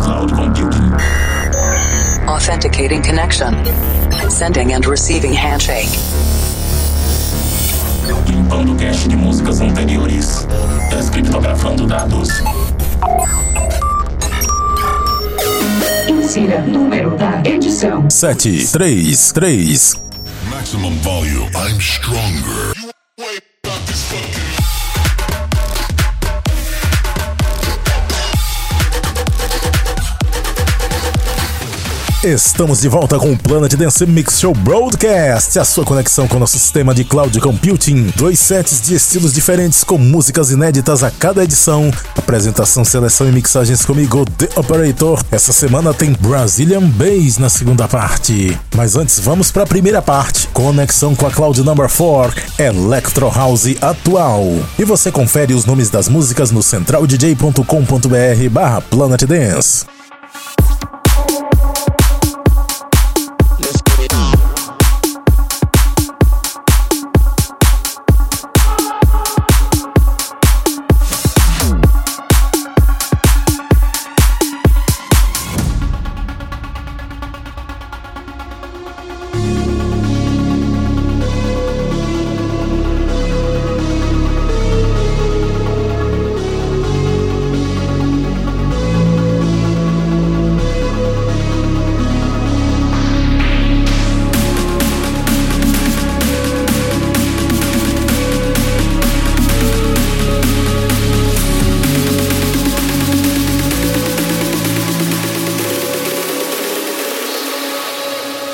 cloud computing. Authenticating connection. Sending and receiving handshake. Limpando cache de músicas anteriores. Descriptografando dados. Insira número da edição. sete, três, três. Maximum volume. I'm stronger. Estamos de volta com o Planet Dance Mix Show Broadcast, a sua conexão com o nosso sistema de cloud computing. Dois sets de estilos diferentes com músicas inéditas a cada edição. Apresentação, seleção e mixagens comigo, The Operator. Essa semana tem Brazilian Bass na segunda parte. Mas antes, vamos para a primeira parte. Conexão com a Cloud Number 4, Electro House atual. E você confere os nomes das músicas no centraldj.com.br barra Planet Dance.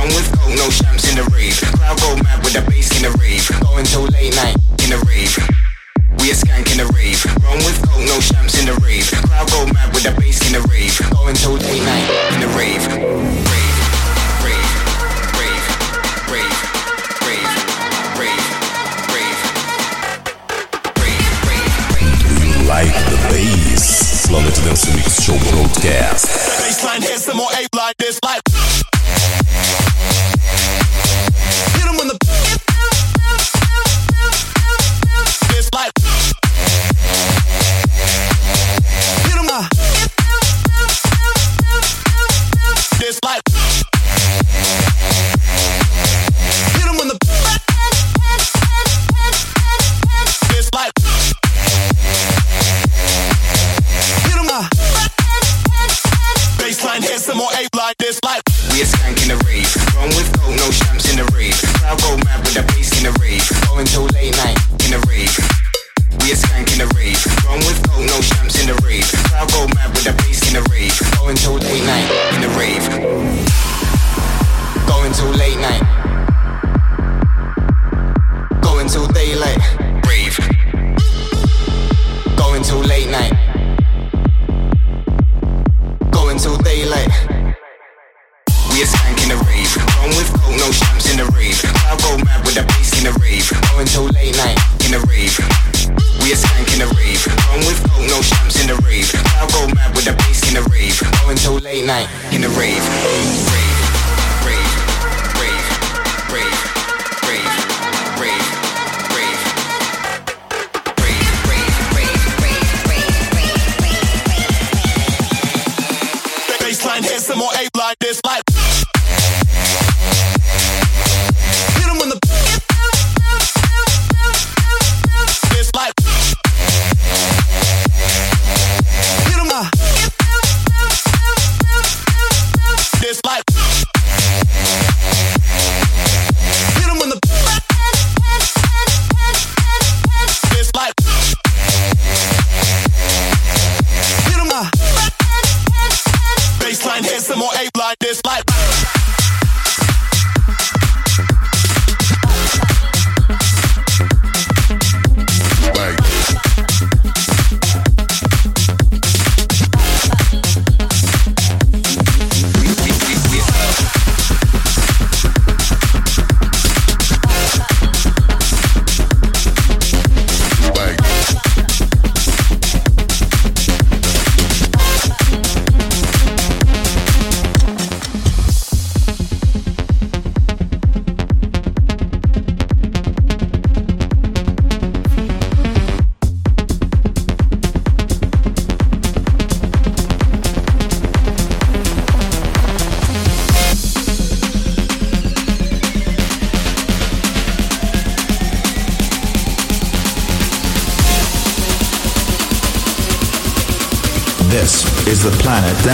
Wrong with coke, no champs in the rave. Crowd go mad with the bass in the rave. Going till late night.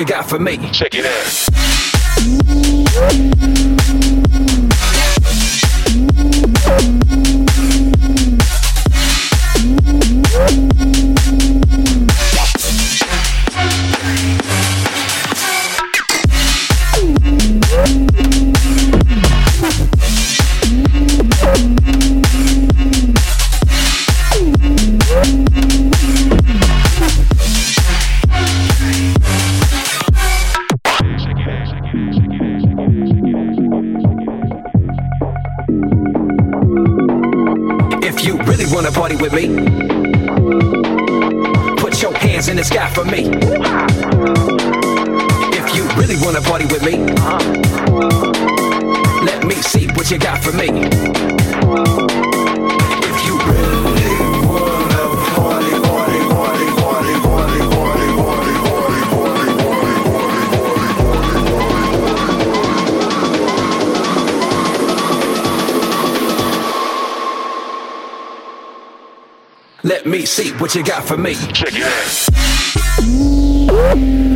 You got for me. Check it out. be. Put your hands in the sky for me. If you really wanna party with me, let me see what you got for me. If you really me, see what you got for me. Check it out.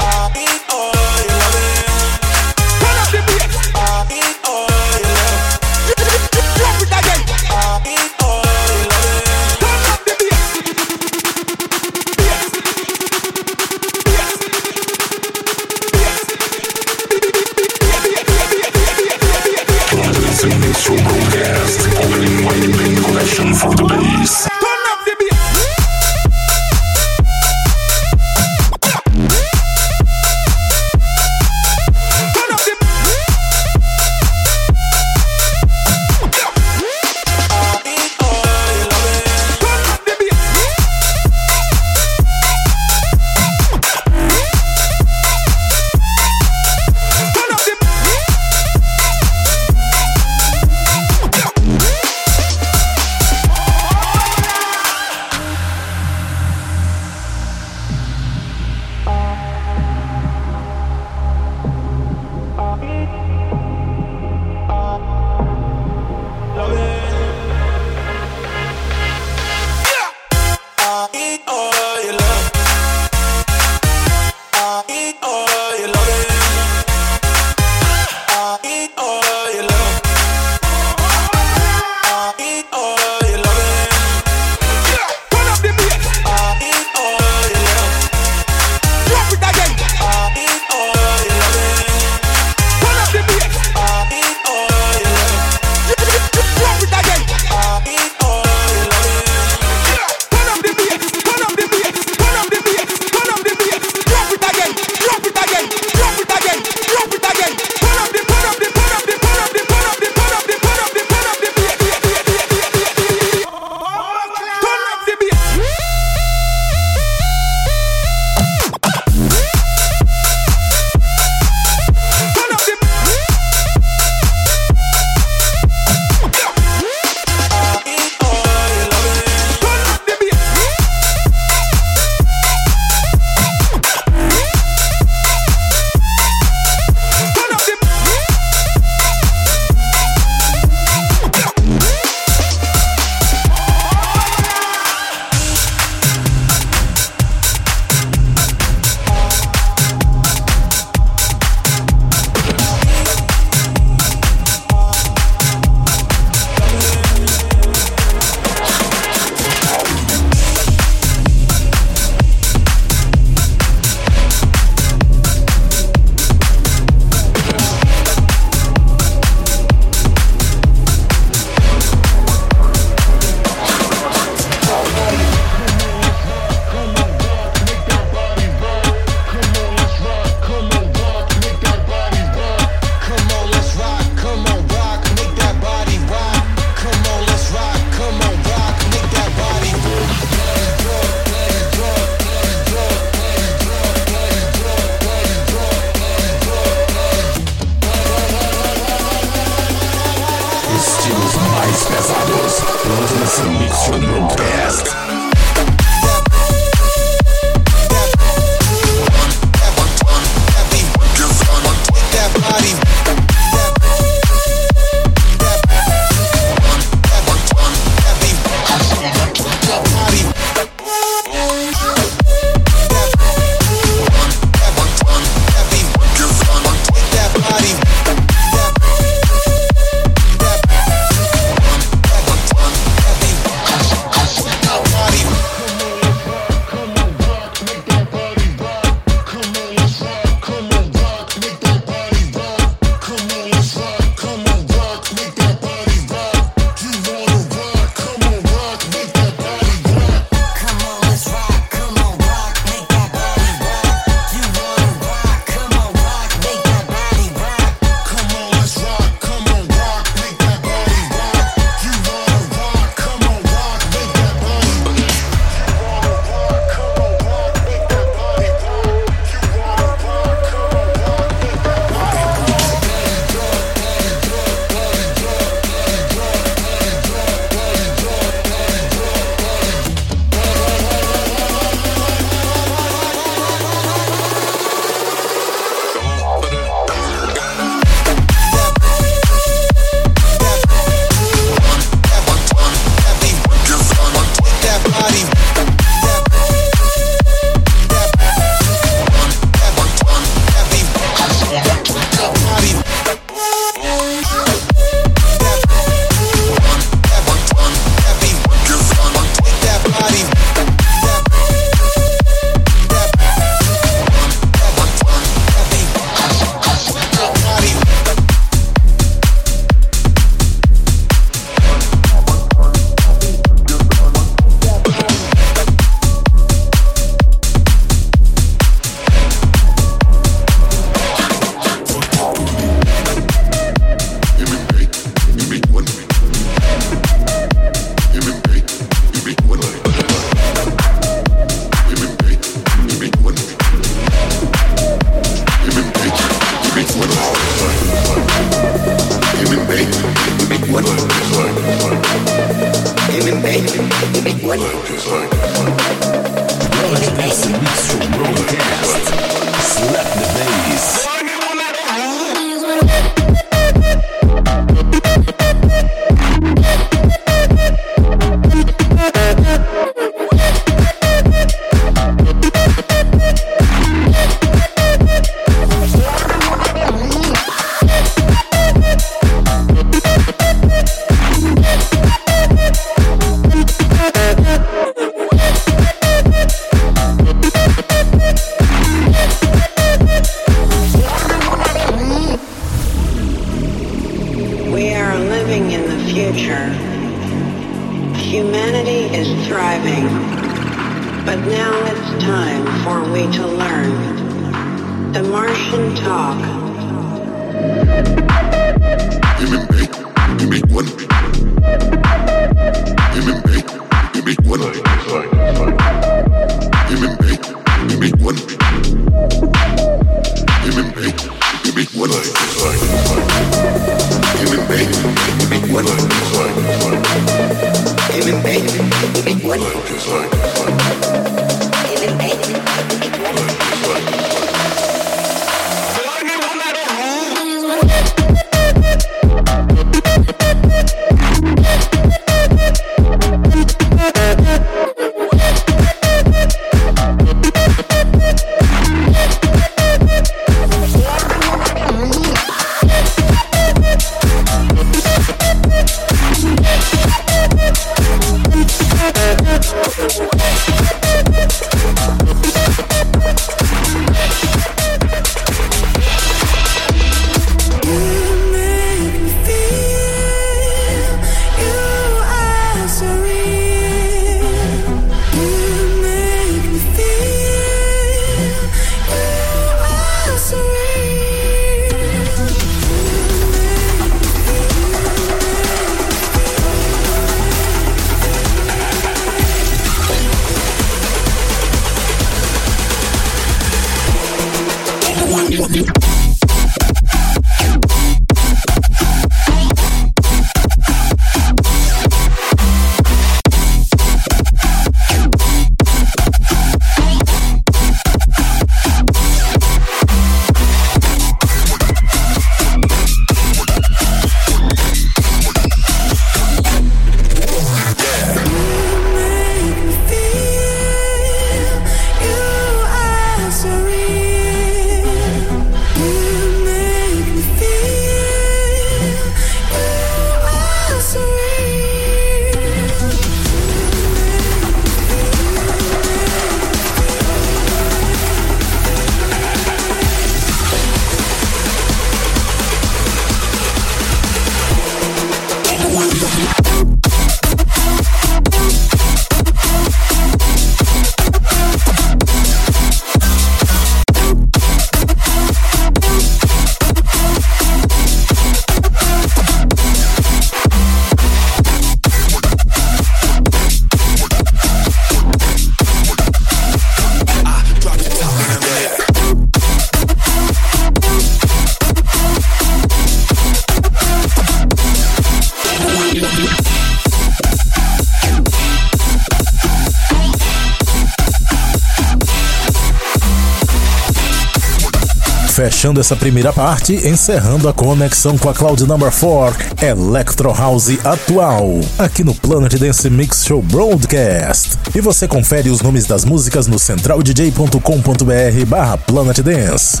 Fechando essa primeira parte, encerrando a conexão com a Cloud Number 4, Electro House atual, aqui no Planet Dance Mix Show Broadcast. E você confere os nomes das músicas no centraldj.com.br barra Planet Dance.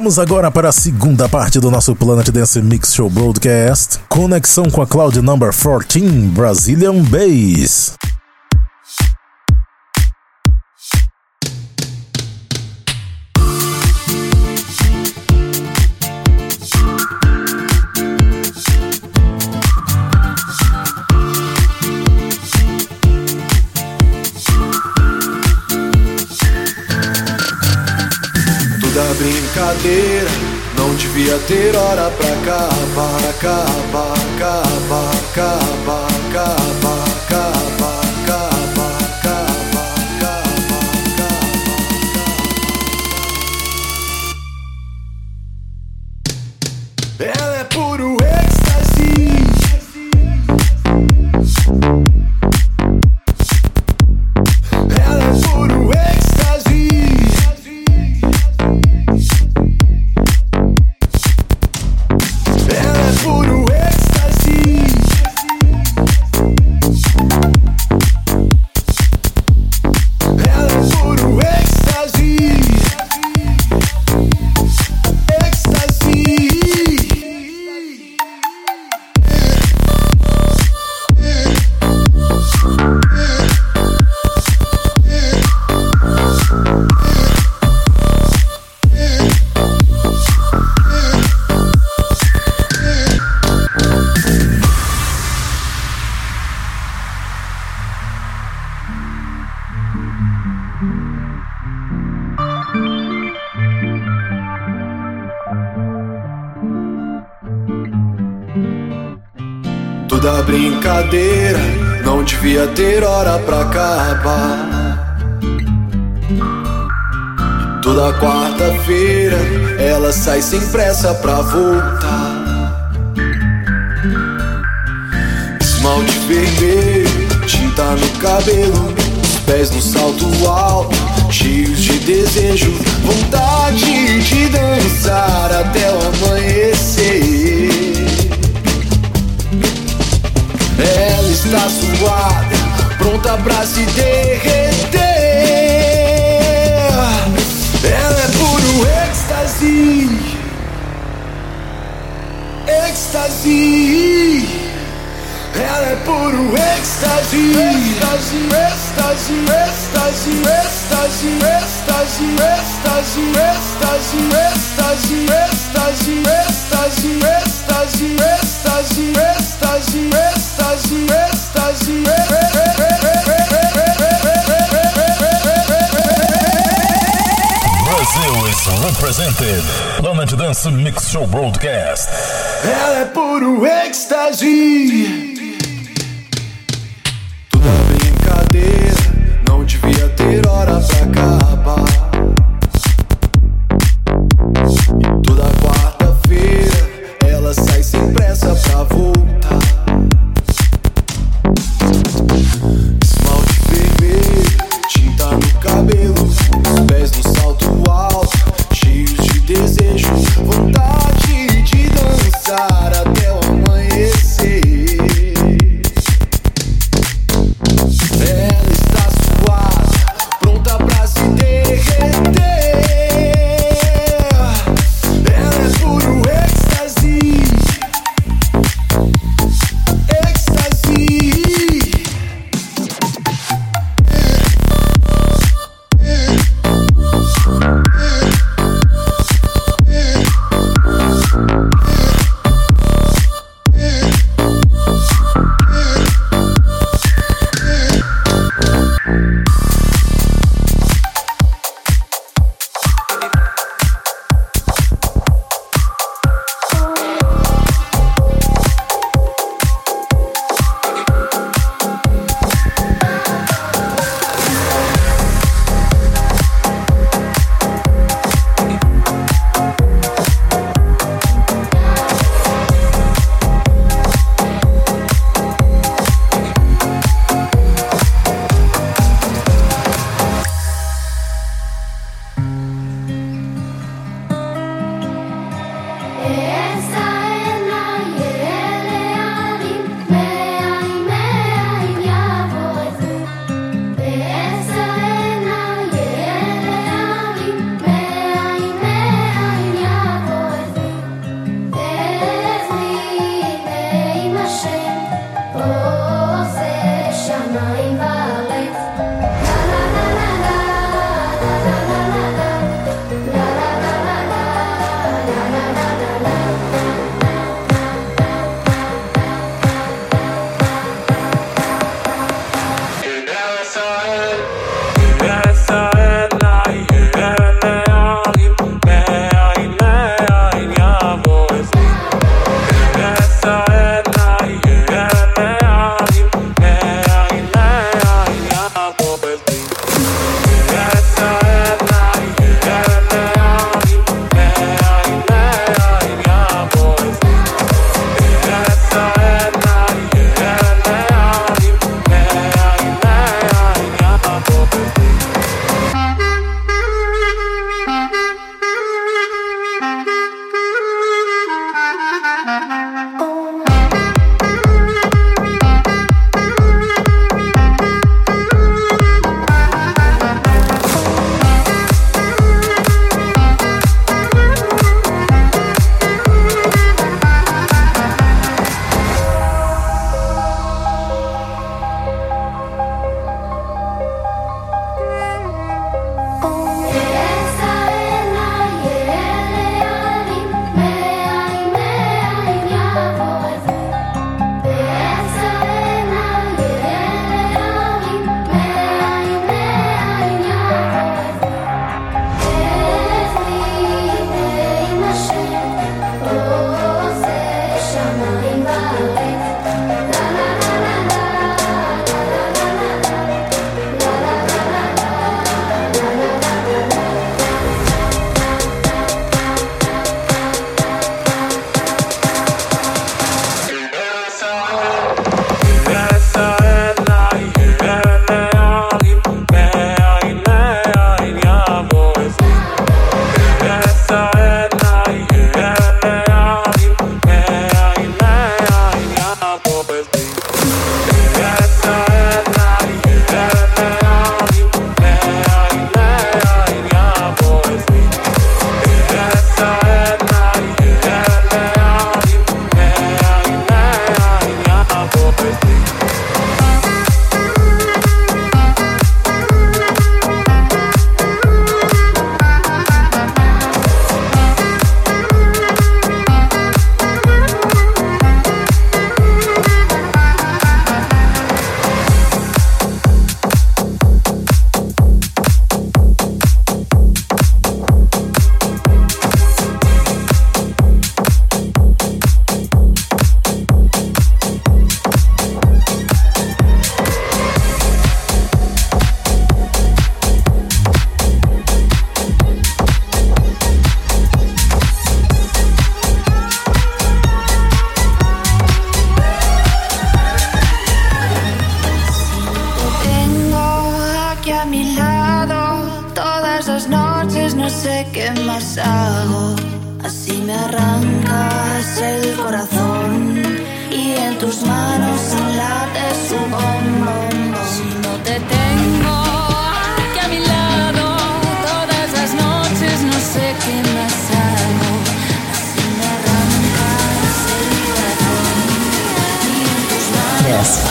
Vamos agora para a segunda parte do nosso Planet Dance Mix Show Broadcast. Conexão com a Cloud Number 14 Brazilian Bass. Ter hora pra acabar, acabar, acabar, acabar, acabar, puro êxtase devia ter hora pra acabar. Toda quarta-feira ela sai sem pressa pra voltar. Esmalte vermelho, tinta no cabelo, os pés no salto alto, cheios de desejo, vontade de dançar até o amanhecer. Ela está suada, pronta pra se derreter. Ela é puro êxtase, êxtase. Ela é puro êxtase, êxtase, êxtase, êxtase, êxtase, êxtase, êxtase, êxtase, êxtase, êxtase, êxtase, êxtase, êxtase, êxtase, êxtase, Brazil is represented. Planet Dance Mix Show Broadcast. Ela é puro êxtase. Toda brincadeira não devia ter hora pra acabar.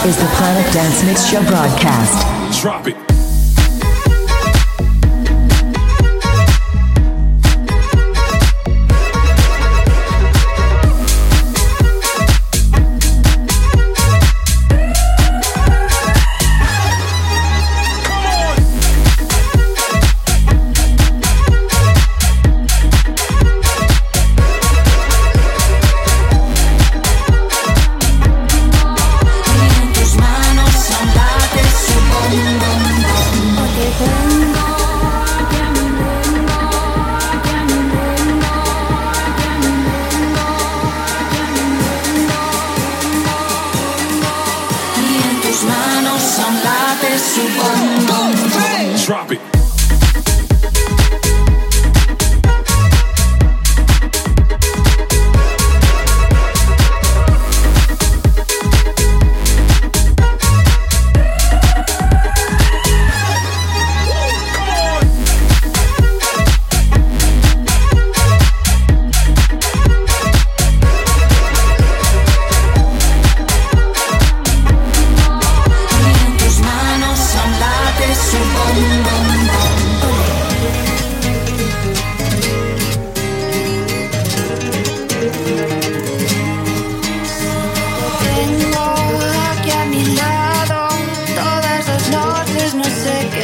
is the Planet Dance Mix Show broadcast. Drop it.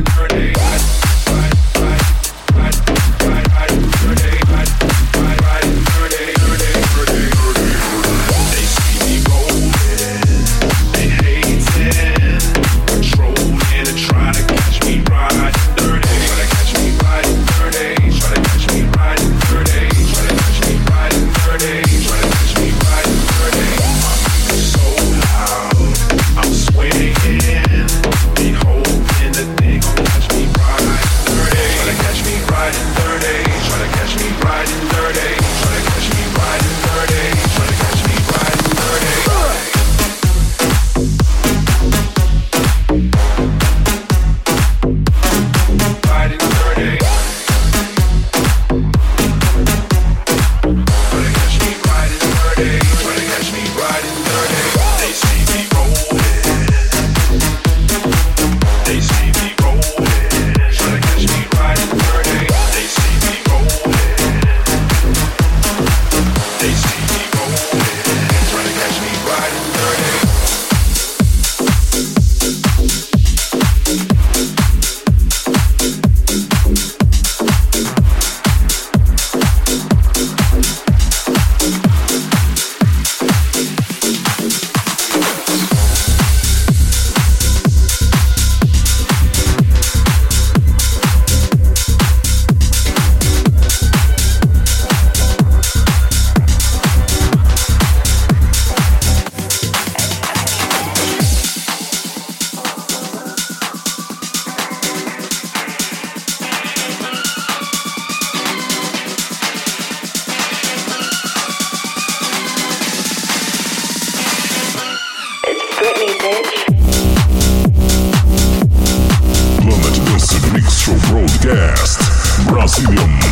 grenade. Podcast Brasilian.